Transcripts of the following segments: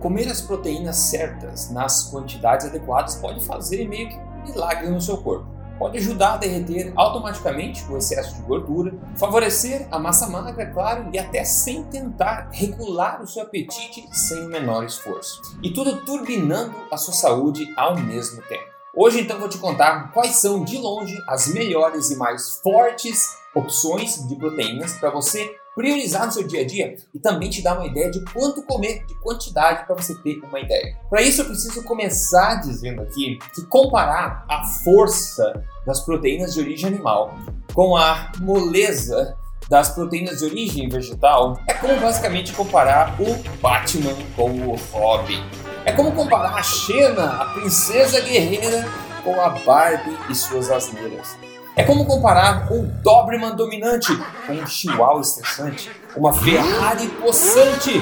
Comer as proteínas certas nas quantidades adequadas pode fazer meio que um milagre no seu corpo. Pode ajudar a derreter automaticamente o excesso de gordura, favorecer a massa magra, claro, e até sem tentar regular o seu apetite sem o menor esforço. E tudo turbinando a sua saúde ao mesmo tempo. Hoje então vou te contar quais são de longe as melhores e mais fortes opções de proteínas para você priorizar no seu dia a dia e também te dar uma ideia de quanto comer, de quantidade para você ter uma ideia. Para isso eu preciso começar dizendo aqui que comparar a força das proteínas de origem animal com a moleza das proteínas de origem vegetal é como basicamente comparar o Batman com o Robin. É como comparar a Xena, a princesa guerreira, com a Barbie e suas asneiras. É como comparar um Doberman dominante com um Chihuahua estressante, uma Ferrari possante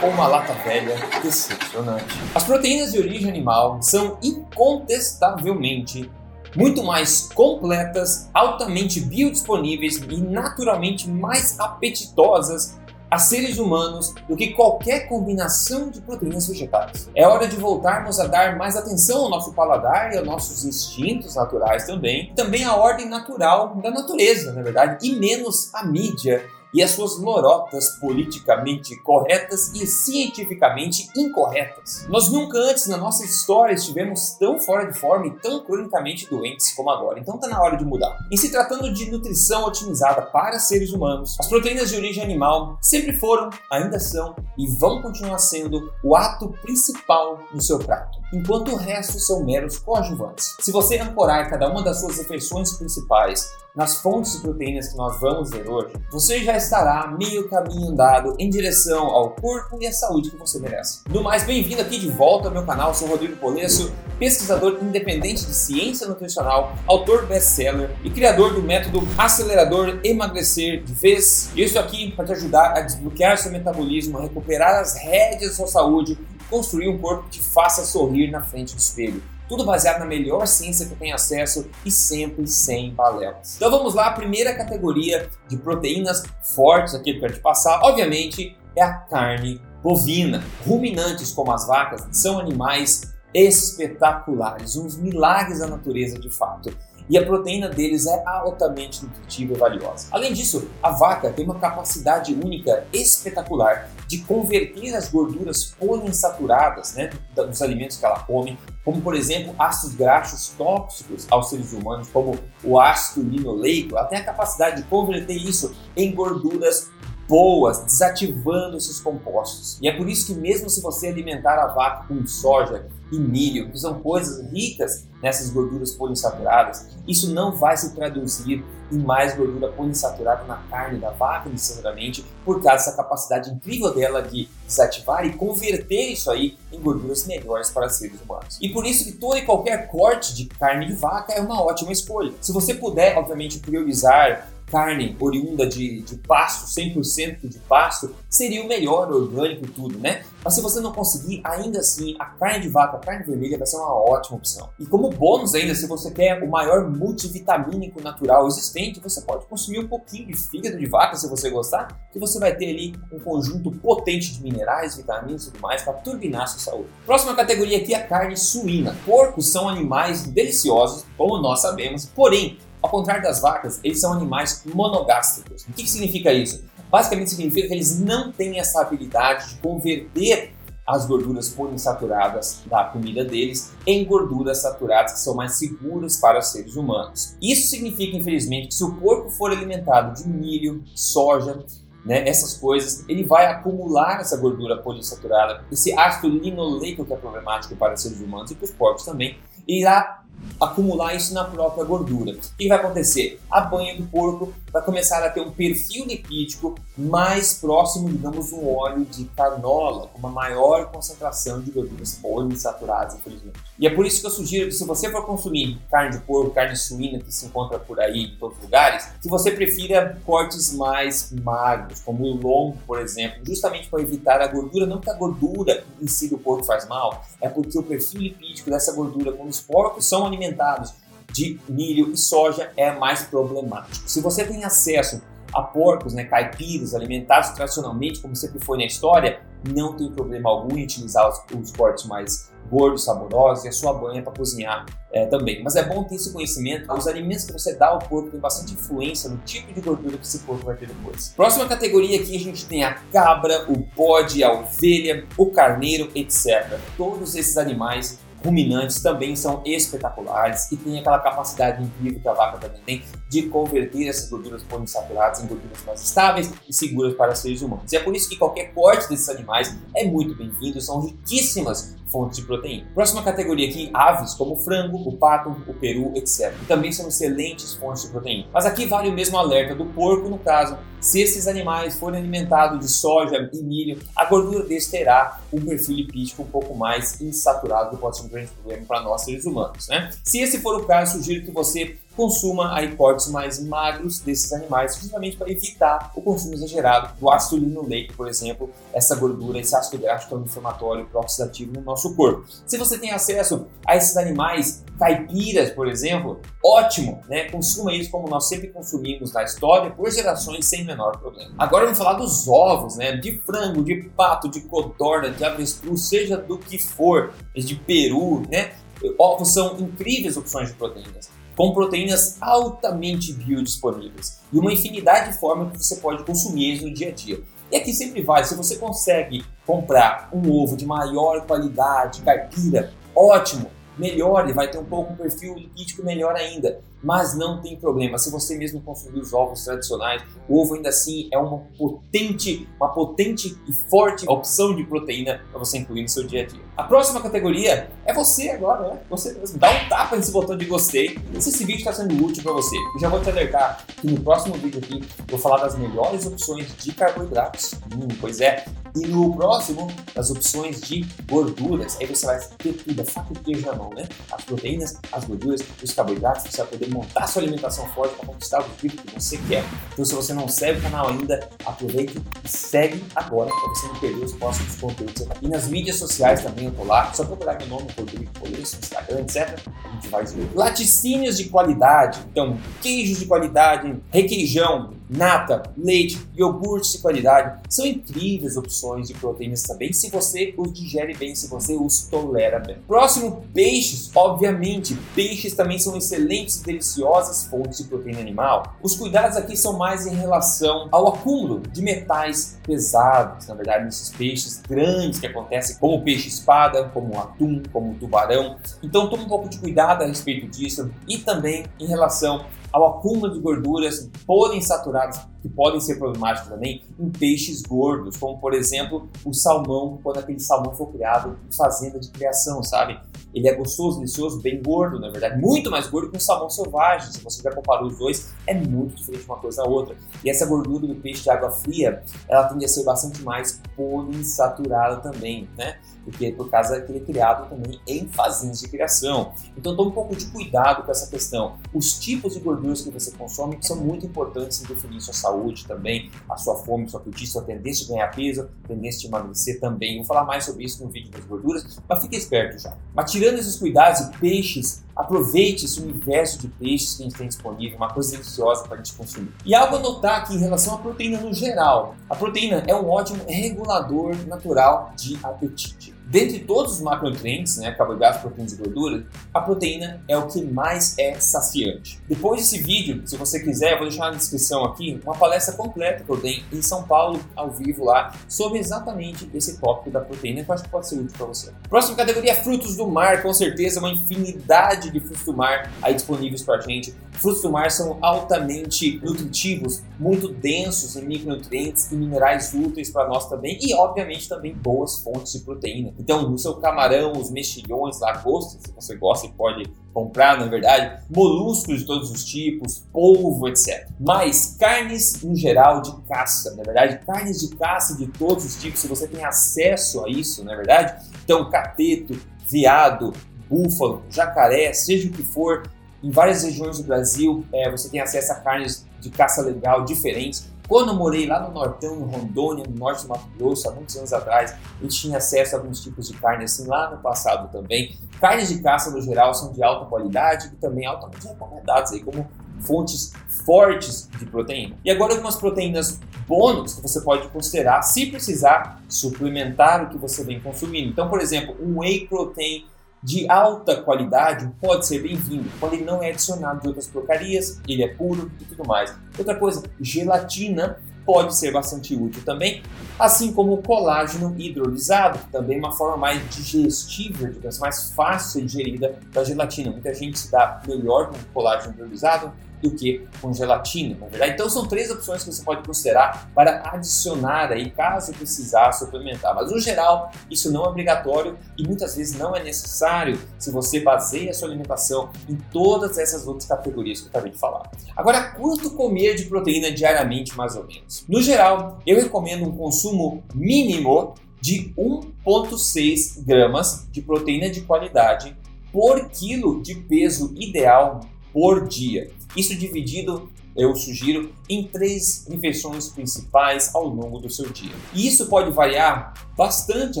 com uma lata velha decepcionante. As proteínas de origem animal são incontestavelmente muito mais completas, altamente biodisponíveis e naturalmente mais apetitosas a seres humanos do que qualquer combinação de proteínas vegetais. É hora de voltarmos a dar mais atenção ao nosso paladar e aos nossos instintos naturais também, também à ordem natural da natureza, na verdade, e menos à mídia e as suas lorotas politicamente corretas e cientificamente incorretas. Nós nunca antes na nossa história estivemos tão fora de forma e tão cronicamente doentes como agora, então está na hora de mudar. Em se tratando de nutrição otimizada para seres humanos, as proteínas de origem animal sempre foram, ainda são e vão continuar sendo o ato principal no seu prato, enquanto o resto são meros coadjuvantes. Se você ancorar cada uma das suas refeições principais nas fontes de proteínas que nós vamos ver hoje, você já estará meio caminho andado em direção ao corpo e à saúde que você merece. No mais, bem-vindo aqui de volta ao meu canal, sou Rodrigo Polesso, pesquisador independente de ciência nutricional, autor best-seller e criador do método acelerador emagrecer de vez. Eu estou aqui para te ajudar a desbloquear seu metabolismo, recuperar as rédeas da sua saúde construir um corpo que faça sorrir na frente do espelho. Tudo baseado na melhor ciência que tenho acesso e sempre sem balelas. Então vamos lá, a primeira categoria de proteínas fortes aqui que eu quero te passar, obviamente, é a carne bovina. Ruminantes como as vacas são animais espetaculares, uns milagres da natureza de fato e a proteína deles é altamente nutritiva e valiosa. Além disso, a vaca tem uma capacidade única espetacular de converter as gorduras poliinsaturadas né, dos alimentos que ela come, como por exemplo ácidos graxos tóxicos aos seres humanos, como o ácido linoleico, ela tem a capacidade de converter isso em gorduras boas, desativando esses compostos. E é por isso que mesmo se você alimentar a vaca com soja e milho, que são coisas ricas nessas gorduras poliinsaturadas, isso não vai se traduzir em mais gordura poliinsaturada na carne da vaca, necessariamente, por causa dessa capacidade incrível dela de desativar e converter isso aí em gorduras melhores para seres humanos. E por isso que todo e qualquer corte de carne de vaca é uma ótima escolha. Se você puder, obviamente, priorizar carne oriunda de, de pasto, 100% de pasto, seria o melhor orgânico e tudo, né? Mas se você não conseguir, ainda assim, a carne de vaca, a carne vermelha vai ser uma ótima opção. E como bônus ainda, se você quer o maior multivitamínico natural existente, você pode consumir um pouquinho de fígado de vaca, se você gostar, que você vai ter ali um conjunto potente de minerais, vitaminas e tudo mais para turbinar sua saúde. Próxima categoria aqui é a carne suína. Porcos são animais deliciosos, como nós sabemos, porém ao contrário das vacas, eles são animais monogástricos. O que, que significa isso? Basicamente significa que eles não têm essa habilidade de converter as gorduras poliinsaturadas da comida deles em gorduras saturadas que são mais seguras para os seres humanos. Isso significa, infelizmente, que se o porco for alimentado de milho, soja, né, essas coisas, ele vai acumular essa gordura poliinsaturada, esse ácido linoleico que é problemático para os seres humanos e para os porcos também, irá acumular isso na própria gordura. O que vai acontecer? A banha do porco vai começar a ter um perfil lipídico mais próximo, digamos, do óleo de canola, com uma maior concentração de gorduras poliinsaturadas, infelizmente. E é por isso que eu sugiro que se você for consumir carne de porco, carne suína que se encontra por aí em todos os lugares, que você prefira cortes mais magros, como o lombo, por exemplo, justamente para evitar a gordura, não que a gordura em si do porco faz mal, é porque o perfil lipídico dessa gordura, quando os porcos são alimentados de milho e soja, é mais problemático. Se você tem acesso a porcos, né, caipiras, alimentados tradicionalmente, como sempre foi na história, não tem problema algum em utilizar os, os cortes mais gordos, saborosos e a sua banha para cozinhar é, também. Mas é bom ter esse conhecimento. Os alimentos que você dá ao corpo têm bastante influência no tipo de gordura que esse corpo vai ter depois. Próxima categoria aqui a gente tem a cabra, o bode, a ovelha, o carneiro, etc. Todos esses animais ruminantes também são espetaculares e têm aquela capacidade incrível que a vaca também tem de converter essas gorduras poliinsaturadas em gorduras mais estáveis e seguras para seres humanos. E é por isso que qualquer corte desses animais é muito bem-vindo, são riquíssimas fontes de proteína. Próxima categoria aqui, aves, como o frango, o pato, o peru, etc. Também são excelentes fontes de proteína. Mas aqui vale o mesmo alerta do porco, no caso, se esses animais forem alimentados de soja e milho, a gordura deles terá um perfil lipídico um pouco mais insaturado, que pode ser um grande problema para nós seres humanos. Né? Se esse for o caso, sugiro que você consuma aí cortes mais magros desses animais, justamente para evitar o consumo exagerado do ácido linoleico, por exemplo, essa gordura, esse ácido graxo tão inflamatório oxidativo no nosso corpo. Se você tem acesso a esses animais caipiras, por exemplo, ótimo, né? Consuma eles como nós sempre consumimos na história por gerações sem menor problema. Agora vamos falar dos ovos, né? De frango, de pato, de codorna, de avestruz, seja do que for, de peru, né? Ovos são incríveis opções de proteínas com proteínas altamente biodisponíveis e uma infinidade de formas que você pode consumir eles no dia a dia. E aqui sempre vale, se você consegue comprar um ovo de maior qualidade, caipira, ótimo, melhor, ele vai ter um pouco um perfil lipídico melhor ainda. Mas não tem problema, se você mesmo consumir os ovos tradicionais, o ovo ainda assim é uma potente, uma potente e forte opção de proteína para você incluir no seu dia a dia. A próxima categoria é você agora, né? Você mesmo. Dá um tapa nesse botão de gostei se esse vídeo está sendo útil para você. Eu já vou te alertar que no próximo vídeo aqui vou falar das melhores opções de carboidratos. Hum, pois é, e no próximo, as opções de gorduras. Aí você vai ter tudo, a faca e queijo na mão, né? As proteínas, as gorduras, os carboidratos. Você vai poder montar sua alimentação forte para conquistar o objetivo que você quer. Então, se você não segue o canal ainda, aproveite e segue agora para você não perder os próximos conteúdos. E nas mídias sociais também eu tô lá. Só procurar meu nome, Rodrigo Coleço, Instagram, etc. A gente vai ver. Laticínios de qualidade. Então, queijos de qualidade, requeijão, nata, leite, iogurte de qualidade. São incríveis opções de proteínas também, se você os digere bem, se você os tolera bem. Próximo, peixes. Obviamente, peixes também são excelentes e deliciosas fontes de proteína animal. Os cuidados aqui são mais em relação ao acúmulo de metais pesados, na verdade, nesses peixes grandes que acontecem, como o peixe-espada, como o atum, como o tubarão. Então, tome um pouco de cuidado a respeito disso e também em relação ao acúmulo de gorduras poliinsaturadas, que podem ser problemáticos também em peixes gordos, como por exemplo o salmão, quando aquele salmão for criado em fazenda de criação, sabe? Ele é gostoso, delicioso, bem gordo, na verdade, muito mais gordo que um salmão selvagem. Se você já comparou os dois, é muito diferente uma coisa da outra. E essa gordura do peixe de água fria, ela tende a ser bastante mais poliinsaturada também, né? Porque por causa que ele é criado também em fazendas de criação. Então tome um pouco de cuidado com essa questão. Os tipos de gorduras que você consome são muito importantes em definir sua saúde também, a sua fome, sua apetite, sua tendência de ganhar peso, tendência de emagrecer também. Vou falar mais sobre isso no vídeo das gorduras, mas fique esperto já. Mas tirando esses cuidados e peixes, aproveite esse universo de peixes que a gente tem disponível, uma coisa deliciosa para a gente consumir. E algo a notar aqui em relação à proteína no geral. A proteína é um ótimo regulador natural de apetite. Dentre todos os macronutrientes, né, carboidratos, proteínas e gorduras, a proteína é o que mais é saciante. Depois desse vídeo, se você quiser, eu vou deixar na descrição aqui uma palestra completa que eu dei em São Paulo, ao vivo lá, sobre exatamente esse tópico da proteína, que eu acho que pode ser útil para você. Próxima categoria é frutos do mar, com certeza uma infinidade de frutos do mar aí disponíveis para a gente. Frutos do mar são altamente nutritivos, muito densos em micronutrientes e minerais úteis para nós também, e obviamente também boas fontes de proteína. Então, no seu camarão, os mexilhões, lagostas, se você gosta, pode comprar, na verdade, moluscos de todos os tipos, polvo, etc. Mas carnes em geral de caça, na verdade, carnes de caça de todos os tipos, se você tem acesso a isso, na verdade, então cateto, veado, búfalo, jacaré, seja o que for, em várias regiões do Brasil é, você tem acesso a carnes de caça legal diferentes. Quando eu morei lá no Nortão, em Rondônia, no norte do Mato Grosso, há muitos anos atrás, eu tinha acesso a alguns tipos de carne assim lá no passado também. Carnes de caça, no geral, são de alta qualidade e também altamente recomendadas, aí, como fontes fortes de proteína. E agora algumas proteínas bônus que você pode considerar se precisar suplementar o que você vem consumindo. Então, por exemplo, um whey protein de alta qualidade pode ser bem-vindo, quando ele não é adicionado de outras porcarias, ele é puro e tudo mais. Outra coisa, gelatina pode ser bastante útil também, assim como o colágeno hidrolisado, também é uma forma mais digestível, digamos, mais fácil de digerida da gelatina. Muita gente se dá melhor com colágeno hidrolisado, do que com gelatina, na verdade. Então são três opções que você pode considerar para adicionar aí caso precisar suplementar. Mas no geral, isso não é obrigatório e muitas vezes não é necessário se você baseia a sua alimentação em todas essas outras categorias que eu acabei de falar. Agora, quanto comer de proteína diariamente, mais ou menos? No geral, eu recomendo um consumo mínimo de 1,6 gramas de proteína de qualidade por quilo de peso ideal por dia. Isso dividido eu sugiro, em três refeições principais ao longo do seu dia. E isso pode variar bastante,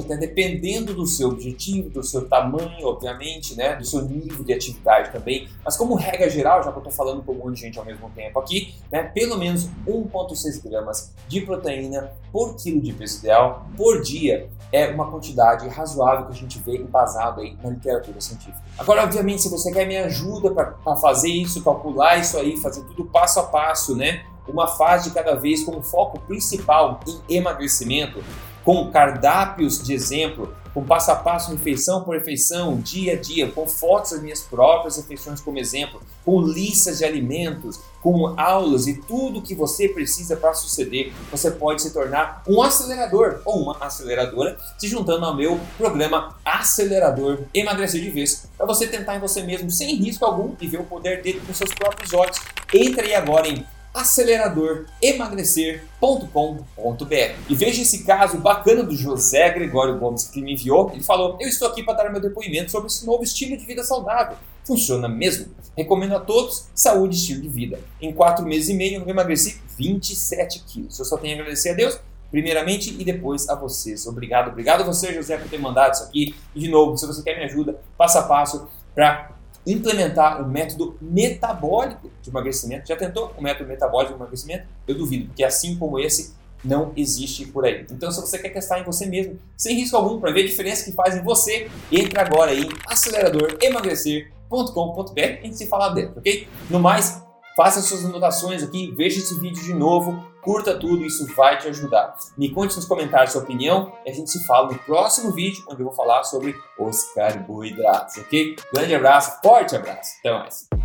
até dependendo do seu objetivo, do seu tamanho, obviamente, né, do seu nível de atividade também. Mas como regra geral, já que eu estou falando com um monte de gente ao mesmo tempo aqui, né, pelo menos 1,6 gramas de proteína por quilo de peso ideal por dia é uma quantidade razoável que a gente vê embasado aí na literatura científica. Agora, obviamente, se você quer minha ajuda para fazer isso, calcular isso aí, fazer tudo passo a passo, né? Uma fase de cada vez com foco principal em emagrecimento, com cardápios de exemplo, com passo a passo, refeição por refeição, dia a dia, com fotos das minhas próprias refeições como exemplo, com listas de alimentos, com aulas e tudo que você precisa para suceder, você pode se tornar um acelerador ou uma aceleradora, se juntando ao meu programa Acelerador Emagrecer de Vez, para você tentar em você mesmo sem risco algum e ver o poder dele com seus próprios olhos. Entre aí agora em aceleradoremagrecer.com.br. E veja esse caso bacana do José Gregório Gomes que me enviou. Ele falou: Eu estou aqui para dar meu depoimento sobre esse novo estilo de vida saudável. Funciona mesmo? Recomendo a todos saúde e estilo de vida. Em quatro meses e meio eu emagreci 27 quilos. Eu só tenho a agradecer a Deus primeiramente e depois a vocês. Obrigado, obrigado a você, José, por ter mandado isso aqui. E de novo, se você quer me ajuda, passo a passo para implementar o método metabólico de emagrecimento. Já tentou o método metabólico de emagrecimento? Eu duvido, porque assim como esse, não existe por aí. Então, se você quer testar em você mesmo, sem risco algum, para ver a diferença que faz em você, entre agora em aceleradoremagrecer.com.br e se fala dentro, ok? No mais, faça suas anotações aqui, veja esse vídeo de novo, curta tudo, isso vai te ajudar. Me conte nos comentários sua opinião e a gente se fala no próximo vídeo, onde eu vou falar sobre os carboidratos, ok? Grande abraço, forte abraço, até mais.